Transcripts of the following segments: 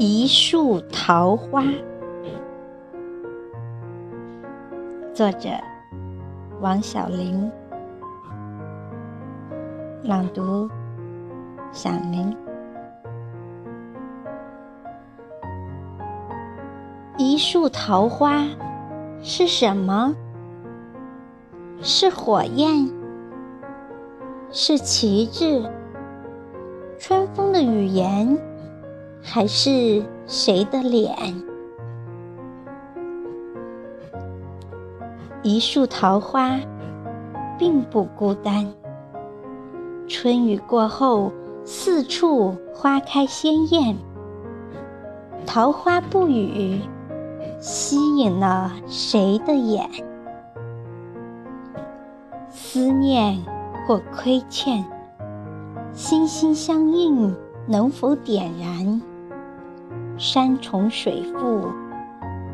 一树桃花，作者王小玲，朗读响铃。一树桃花是什么？是火焰？是旗帜？春风的语言？还是谁的脸？一树桃花并不孤单。春雨过后，四处花开鲜艳。桃花不语，吸引了谁的眼？思念或亏欠，心心相印，能否点燃？山重水复，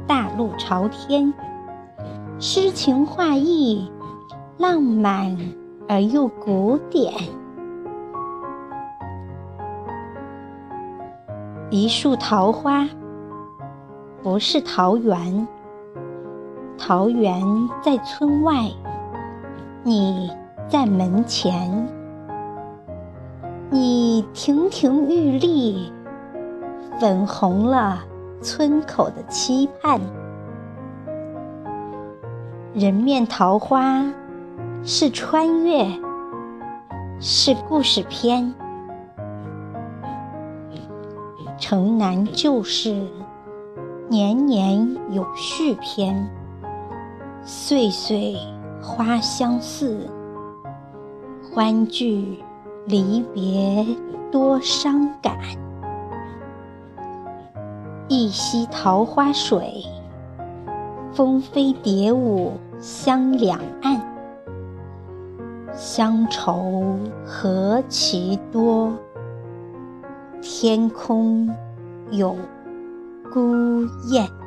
大路朝天，诗情画意，浪漫而又古典。一树桃花，不是桃源，桃源在村外，你在门前，你亭亭玉立。粉红了村口的期盼。人面桃花是穿越，是故事片。城南旧事，年年有续篇。岁岁花相似，欢聚离别多伤感。一溪桃花水，蜂飞蝶舞香两岸。乡愁何其多，天空有孤雁。